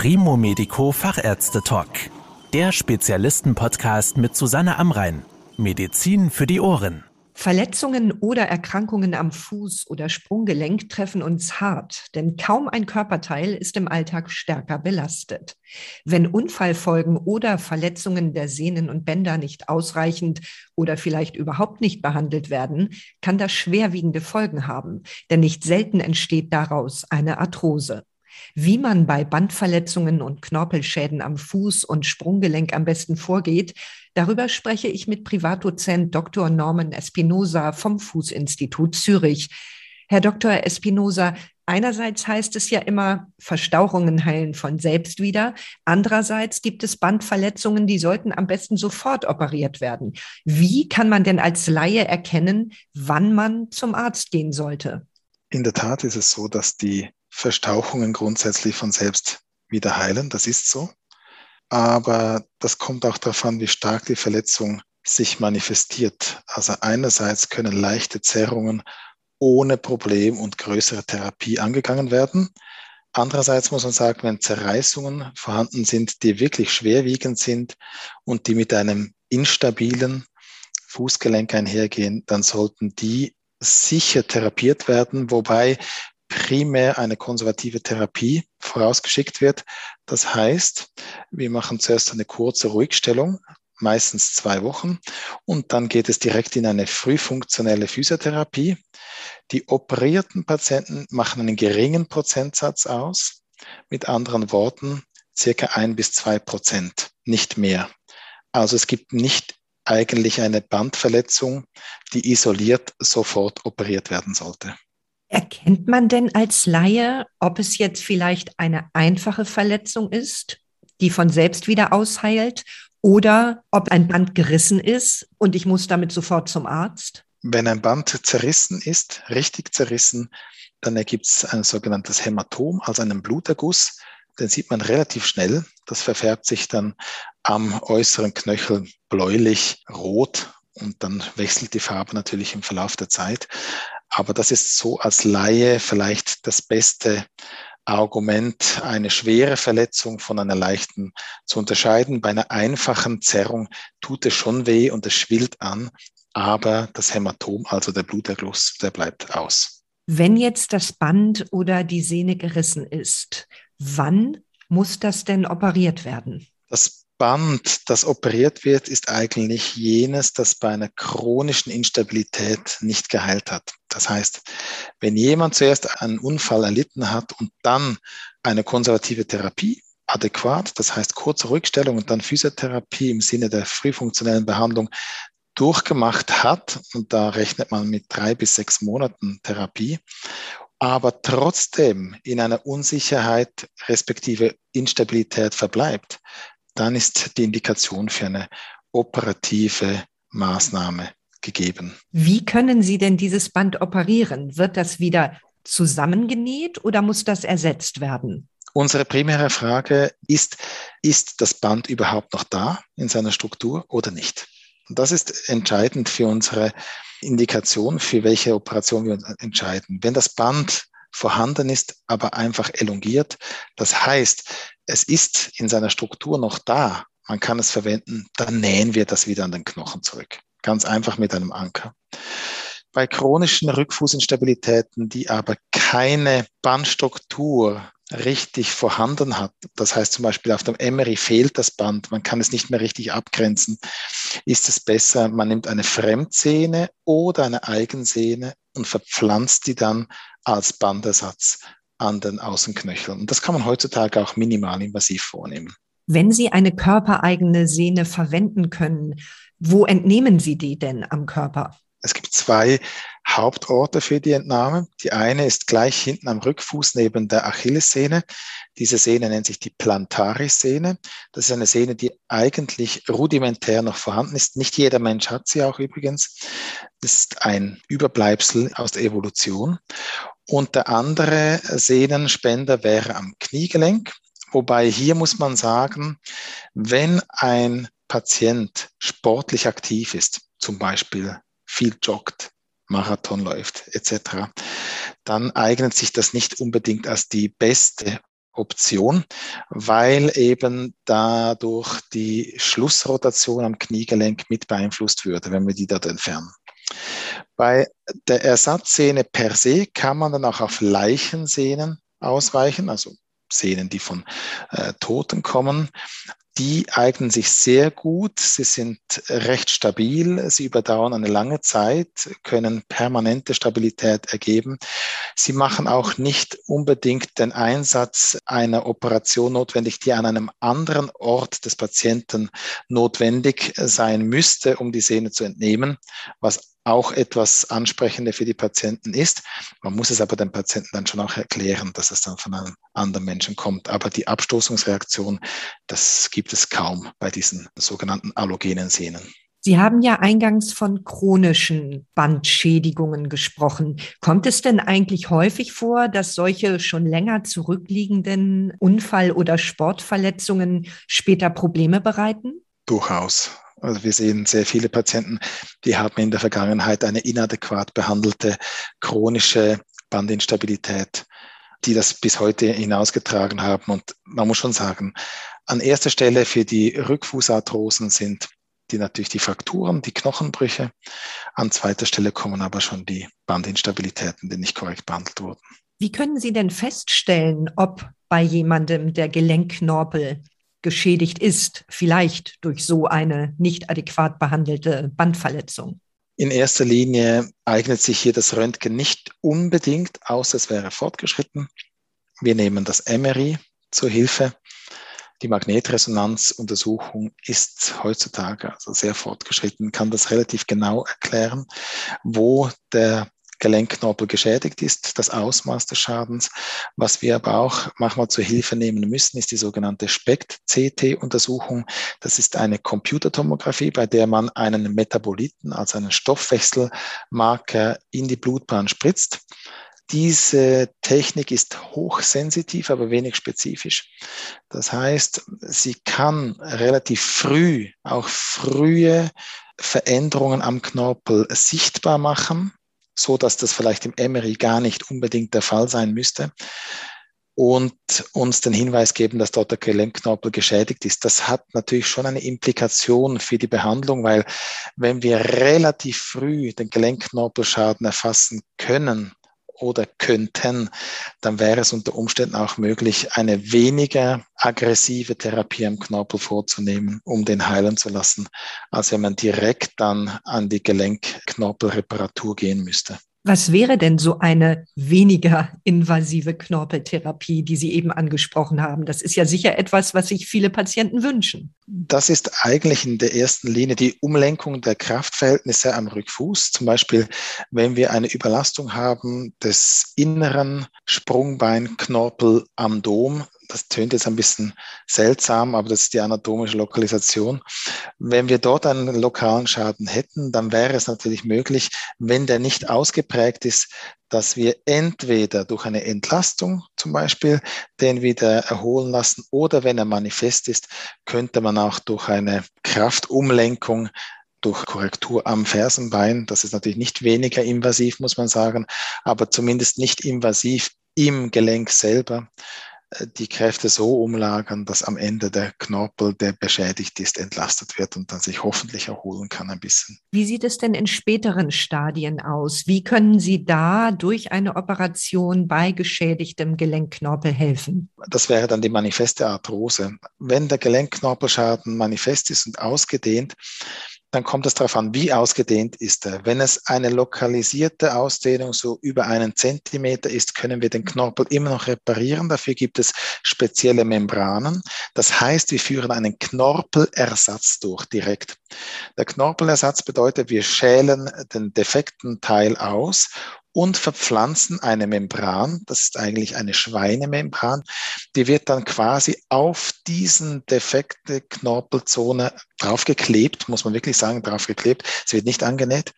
Primo Medico Fachärzte Talk. Der Spezialisten-Podcast mit Susanne Amrein. Medizin für die Ohren. Verletzungen oder Erkrankungen am Fuß oder Sprunggelenk treffen uns hart, denn kaum ein Körperteil ist im Alltag stärker belastet. Wenn Unfallfolgen oder Verletzungen der Sehnen und Bänder nicht ausreichend oder vielleicht überhaupt nicht behandelt werden, kann das schwerwiegende Folgen haben, denn nicht selten entsteht daraus eine Arthrose. Wie man bei Bandverletzungen und Knorpelschäden am Fuß und Sprunggelenk am besten vorgeht, darüber spreche ich mit Privatdozent Dr. Norman Espinosa vom Fußinstitut Zürich. Herr Dr. Espinosa, einerseits heißt es ja immer, Verstauchungen heilen von selbst wieder. Andererseits gibt es Bandverletzungen, die sollten am besten sofort operiert werden. Wie kann man denn als Laie erkennen, wann man zum Arzt gehen sollte? In der Tat ist es so, dass die Verstauchungen grundsätzlich von selbst wieder heilen. Das ist so. Aber das kommt auch darauf an, wie stark die Verletzung sich manifestiert. Also einerseits können leichte Zerrungen ohne Problem und größere Therapie angegangen werden. Andererseits muss man sagen, wenn Zerreißungen vorhanden sind, die wirklich schwerwiegend sind und die mit einem instabilen Fußgelenk einhergehen, dann sollten die sicher therapiert werden, wobei primär eine konservative Therapie vorausgeschickt wird. Das heißt, wir machen zuerst eine kurze Ruhigstellung, meistens zwei Wochen, und dann geht es direkt in eine frühfunktionelle Physiotherapie. Die operierten Patienten machen einen geringen Prozentsatz aus. Mit anderen Worten, circa ein bis zwei Prozent, nicht mehr. Also es gibt nicht eigentlich eine Bandverletzung, die isoliert sofort operiert werden sollte. Erkennt man denn als Laie, ob es jetzt vielleicht eine einfache Verletzung ist, die von selbst wieder ausheilt, oder ob ein Band gerissen ist und ich muss damit sofort zum Arzt? Wenn ein Band zerrissen ist, richtig zerrissen, dann ergibt es ein sogenanntes Hämatom, also einen Bluterguss. Den sieht man relativ schnell. Das verfärbt sich dann am äußeren Knöchel bläulich rot und dann wechselt die Farbe natürlich im Verlauf der Zeit. Aber das ist so als Laie vielleicht das beste Argument, eine schwere Verletzung von einer leichten zu unterscheiden. Bei einer einfachen Zerrung tut es schon weh und es schwillt an, aber das Hämatom, also der Bluterguss, der bleibt aus. Wenn jetzt das Band oder die Sehne gerissen ist, wann muss das denn operiert werden? Das Band, das operiert wird, ist eigentlich jenes, das bei einer chronischen Instabilität nicht geheilt hat. Das heißt, wenn jemand zuerst einen Unfall erlitten hat und dann eine konservative Therapie adäquat, das heißt kurze Rückstellung und dann Physiotherapie im Sinne der frühfunktionellen Behandlung durchgemacht hat, und da rechnet man mit drei bis sechs Monaten Therapie, aber trotzdem in einer Unsicherheit respektive Instabilität verbleibt, dann ist die Indikation für eine operative Maßnahme gegeben. Wie können Sie denn dieses Band operieren? Wird das wieder zusammengenäht oder muss das ersetzt werden? Unsere primäre Frage ist, ist das Band überhaupt noch da in seiner Struktur oder nicht? Und das ist entscheidend für unsere Indikation, für welche Operation wir uns entscheiden. Wenn das Band vorhanden ist, aber einfach elongiert, das heißt, es ist in seiner Struktur noch da, man kann es verwenden, dann nähen wir das wieder an den Knochen zurück. Ganz einfach mit einem Anker. Bei chronischen Rückfußinstabilitäten, die aber keine Bandstruktur richtig vorhanden hat, das heißt zum Beispiel auf dem Emery fehlt das Band, man kann es nicht mehr richtig abgrenzen, ist es besser, man nimmt eine Fremdsehne oder eine Eigensehne und verpflanzt die dann als Bandersatz an den Außenknöcheln. Und das kann man heutzutage auch minimal invasiv vornehmen. Wenn Sie eine körpereigene Sehne verwenden können, wo entnehmen Sie die denn am Körper? Es gibt zwei Hauptorte für die Entnahme. Die eine ist gleich hinten am Rückfuß neben der Achillessehne. Diese Sehne nennt sich die Plantaris-Sehne. Das ist eine Sehne, die eigentlich rudimentär noch vorhanden ist. Nicht jeder Mensch hat sie auch übrigens. Das ist ein Überbleibsel aus der Evolution. Und der andere Sehnenspender wäre am Kniegelenk. Wobei hier muss man sagen, wenn ein Patient sportlich aktiv ist, zum Beispiel viel joggt, Marathon läuft etc., dann eignet sich das nicht unbedingt als die beste Option, weil eben dadurch die Schlussrotation am Kniegelenk mit beeinflusst würde, wenn wir die dort entfernen. Bei der Ersatzsehne per se kann man dann auch auf Leichensehnen ausweichen, also Sehnen, die von äh, Toten kommen die eignen sich sehr gut. Sie sind recht stabil. Sie überdauern eine lange Zeit, können permanente Stabilität ergeben. Sie machen auch nicht unbedingt den Einsatz einer Operation notwendig, die an einem anderen Ort des Patienten notwendig sein müsste, um die Sehne zu entnehmen, was auch etwas ansprechender für die Patienten ist. Man muss es aber den Patienten dann schon auch erklären, dass es dann von einem anderen Menschen kommt. Aber die Abstoßungsreaktion, das gibt es kaum bei diesen sogenannten allogenen Sehnen. Sie haben ja eingangs von chronischen Bandschädigungen gesprochen. Kommt es denn eigentlich häufig vor, dass solche schon länger zurückliegenden Unfall- oder Sportverletzungen später Probleme bereiten? Durchaus. Also wir sehen sehr viele Patienten, die haben in der Vergangenheit eine inadäquat behandelte chronische Bandinstabilität, die das bis heute hinausgetragen haben. Und man muss schon sagen, an erster Stelle für die Rückfußarthrosen sind die natürlich die Frakturen, die Knochenbrüche. An zweiter Stelle kommen aber schon die Bandinstabilitäten, die nicht korrekt behandelt wurden. Wie können Sie denn feststellen, ob bei jemandem der Gelenkknorpel geschädigt ist, vielleicht durch so eine nicht adäquat behandelte Bandverletzung? In erster Linie eignet sich hier das Röntgen nicht unbedingt, außer es wäre fortgeschritten. Wir nehmen das MRI zur Hilfe. Die Magnetresonanzuntersuchung ist heutzutage also sehr fortgeschritten, kann das relativ genau erklären, wo der Gelenkknorpel geschädigt ist, das Ausmaß des Schadens. Was wir aber auch manchmal zur Hilfe nehmen müssen, ist die sogenannte SPECT-CT-Untersuchung. Das ist eine Computertomographie, bei der man einen Metaboliten, also einen Stoffwechselmarker in die Blutbahn spritzt. Diese Technik ist hochsensitiv, aber wenig spezifisch. Das heißt, sie kann relativ früh auch frühe Veränderungen am Knorpel sichtbar machen so dass das vielleicht im MRI gar nicht unbedingt der Fall sein müsste und uns den Hinweis geben, dass dort der Gelenkknorpel geschädigt ist. Das hat natürlich schon eine Implikation für die Behandlung, weil wenn wir relativ früh den Gelenkknorpelschaden erfassen können, oder könnten, dann wäre es unter Umständen auch möglich, eine weniger aggressive Therapie am Knorpel vorzunehmen, um den heilen zu lassen, als wenn man direkt dann an die Gelenkknorpelreparatur gehen müsste. Was wäre denn so eine weniger invasive Knorpeltherapie, die Sie eben angesprochen haben? Das ist ja sicher etwas, was sich viele Patienten wünschen. Das ist eigentlich in der ersten Linie die Umlenkung der Kraftverhältnisse am Rückfuß. Zum Beispiel, wenn wir eine Überlastung haben des inneren Sprungbeinknorpel am Dom, das tönt jetzt ein bisschen seltsam, aber das ist die anatomische Lokalisation. Wenn wir dort einen lokalen Schaden hätten, dann wäre es natürlich möglich, wenn der nicht ausgeprägt ist, dass wir entweder durch eine Entlastung zum Beispiel den wieder erholen lassen oder wenn er manifest ist, könnte man auch durch eine Kraftumlenkung durch Korrektur am Fersenbein, das ist natürlich nicht weniger invasiv, muss man sagen, aber zumindest nicht invasiv im Gelenk selber, die Kräfte so umlagern, dass am Ende der Knorpel, der beschädigt ist, entlastet wird und dann sich hoffentlich erholen kann ein bisschen. Wie sieht es denn in späteren Stadien aus? Wie können Sie da durch eine Operation bei geschädigtem Gelenkknorpel helfen? Das wäre dann die manifeste Arthrose. Wenn der Gelenkknorpelschaden manifest ist und ausgedehnt, dann kommt es darauf an, wie ausgedehnt ist er. Wenn es eine lokalisierte Ausdehnung so über einen Zentimeter ist, können wir den Knorpel immer noch reparieren. Dafür gibt es spezielle Membranen. Das heißt, wir führen einen Knorpelersatz durch direkt. Der Knorpelersatz bedeutet, wir schälen den defekten Teil aus und verpflanzen eine Membran, das ist eigentlich eine Schweinemembran, die wird dann quasi auf diesen defekte Knorpelzone draufgeklebt, muss man wirklich sagen, draufgeklebt. Es wird nicht angenäht.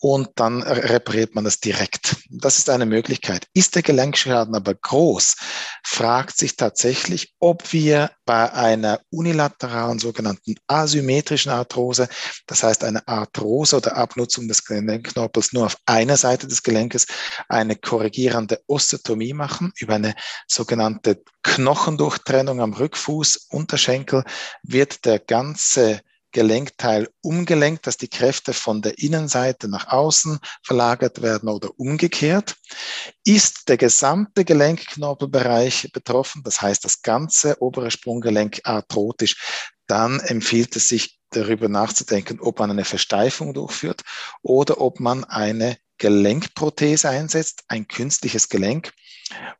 Und dann repariert man das direkt. Das ist eine Möglichkeit. Ist der Gelenkschaden aber groß, fragt sich tatsächlich, ob wir bei einer unilateralen sogenannten asymmetrischen Arthrose, das heißt eine Arthrose oder Abnutzung des Gelenkknorpels nur auf einer Seite des Gelenkes, eine korrigierende Osteotomie machen über eine sogenannte Knochendurchtrennung am Rückfuß, Unterschenkel, wird der ganze Gelenkteil umgelenkt, dass die Kräfte von der Innenseite nach außen verlagert werden oder umgekehrt. Ist der gesamte Gelenkknorpelbereich betroffen, das heißt das ganze obere Sprunggelenk arthrotisch, dann empfiehlt es sich darüber nachzudenken, ob man eine Versteifung durchführt oder ob man eine Gelenkprothese einsetzt, ein künstliches Gelenk.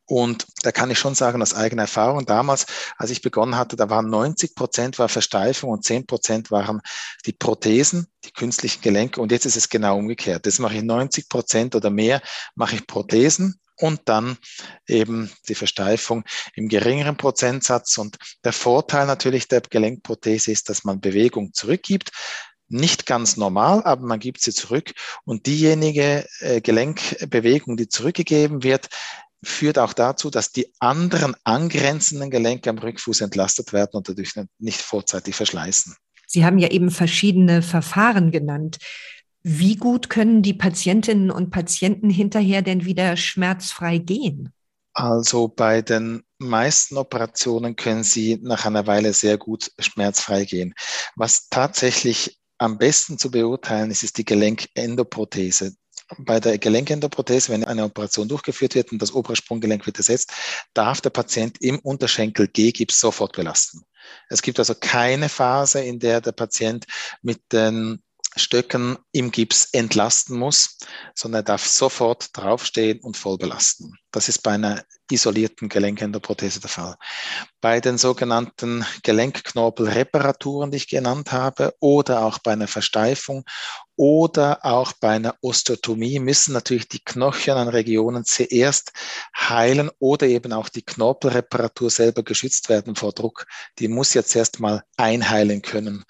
Und da kann ich schon sagen, aus eigener Erfahrung, damals, als ich begonnen hatte, da waren 90 Prozent war Versteifung und 10 Prozent waren die Prothesen, die künstlichen Gelenke. Und jetzt ist es genau umgekehrt. Jetzt mache ich 90 Prozent oder mehr, mache ich Prothesen und dann eben die Versteifung im geringeren Prozentsatz. Und der Vorteil natürlich der Gelenkprothese ist, dass man Bewegung zurückgibt nicht ganz normal, aber man gibt sie zurück. Und diejenige äh, Gelenkbewegung, die zurückgegeben wird, führt auch dazu, dass die anderen angrenzenden Gelenke am Rückfuß entlastet werden und dadurch nicht vorzeitig verschleißen. Sie haben ja eben verschiedene Verfahren genannt. Wie gut können die Patientinnen und Patienten hinterher denn wieder schmerzfrei gehen? Also bei den meisten Operationen können Sie nach einer Weile sehr gut schmerzfrei gehen. Was tatsächlich am besten zu beurteilen ist, ist die Gelenkendoprothese. Bei der Gelenkendoprothese, wenn eine Operation durchgeführt wird und das obere Sprunggelenk wird ersetzt, darf der Patient im Unterschenkel G-Gips sofort belasten. Es gibt also keine Phase, in der der Patient mit den Stöcken im Gips entlasten muss, sondern er darf sofort draufstehen und voll belasten. Das ist bei einer isolierten Gelenkendoprothese der Fall. Bei den sogenannten Gelenkknorpelreparaturen, die ich genannt habe, oder auch bei einer Versteifung oder auch bei einer Osteotomie müssen natürlich die knochenen Regionen zuerst heilen oder eben auch die Knorpelreparatur selber geschützt werden vor Druck. Die muss jetzt erst mal einheilen können.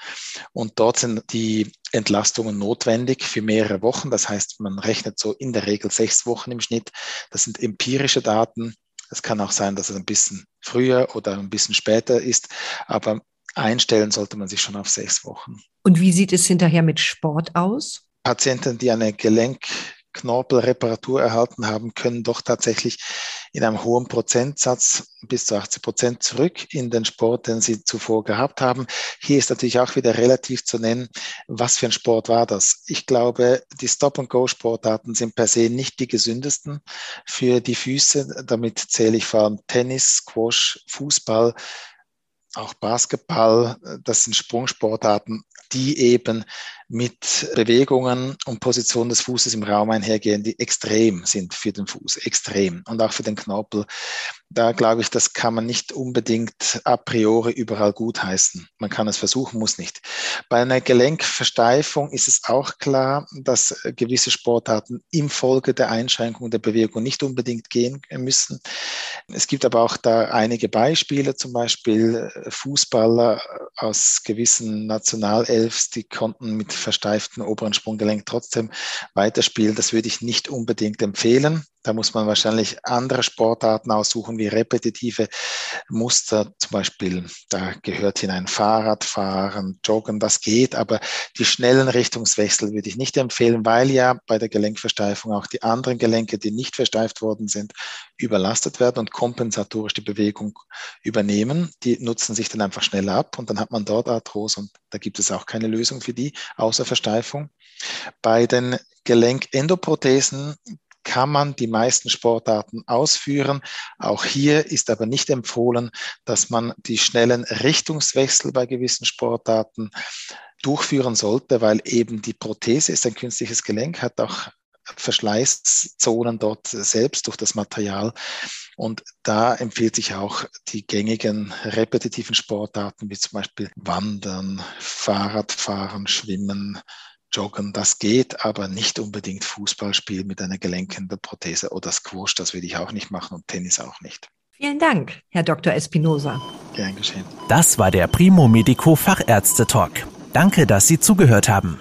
Und dort sind die Entlastungen notwendig für mehrere Wochen. Das heißt, man rechnet so in der Regel sechs Wochen im Schnitt. Das sind empirische Daten. Es kann auch sein, dass es ein bisschen früher oder ein bisschen später ist, aber einstellen sollte man sich schon auf sechs Wochen. Und wie sieht es hinterher mit Sport aus? Patienten, die eine Gelenkknorpelreparatur erhalten haben, können doch tatsächlich in einem hohen Prozentsatz bis zu 80 Prozent zurück in den Sport, den sie zuvor gehabt haben. Hier ist natürlich auch wieder relativ zu nennen, was für ein Sport war das. Ich glaube, die Stop-and-Go-Sportarten sind per se nicht die gesündesten für die Füße. Damit zähle ich vor allem Tennis, Squash, Fußball, auch Basketball, das sind Sprungsportarten, die eben mit Bewegungen und Position des Fußes im Raum einhergehen, die extrem sind für den Fuß, extrem und auch für den Knorpel. Da glaube ich, das kann man nicht unbedingt a priori überall gutheißen. Man kann es versuchen, muss nicht. Bei einer Gelenkversteifung ist es auch klar, dass gewisse Sportarten im Folge der Einschränkung der Bewegung nicht unbedingt gehen müssen. Es gibt aber auch da einige Beispiele, zum Beispiel Fußballer aus gewissen Nationalelfs, die konnten mit versteiften oberen Sprunggelenk trotzdem weiterspielen. Das würde ich nicht unbedingt empfehlen. Da muss man wahrscheinlich andere Sportarten aussuchen, wie repetitive Muster. Zum Beispiel, da gehört hinein Fahrradfahren, Joggen, das geht, aber die schnellen Richtungswechsel würde ich nicht empfehlen, weil ja bei der Gelenkversteifung auch die anderen Gelenke, die nicht versteift worden sind, überlastet werden und kompensatorisch die Bewegung übernehmen. Die nutzen sich dann einfach schneller ab und dann hat man dort Arthrose und da gibt es auch keine Lösung für die, außer Versteifung. Bei den Gelenkendoprothesen kann man die meisten Sportarten ausführen. Auch hier ist aber nicht empfohlen, dass man die schnellen Richtungswechsel bei gewissen Sportarten durchführen sollte, weil eben die Prothese ist ein künstliches Gelenk, hat auch Verschleißzonen dort selbst durch das Material. Und da empfiehlt sich auch die gängigen repetitiven Sportarten wie zum Beispiel Wandern, Fahrradfahren, Schwimmen, Joggen, das geht, aber nicht unbedingt Fußball spielen mit einer gelenkenden Prothese oder Squash, das würde ich auch nicht machen und Tennis auch nicht. Vielen Dank, Herr Dr. Espinosa. Gern geschehen. Das war der Primo Medico Fachärzte Talk. Danke, dass Sie zugehört haben.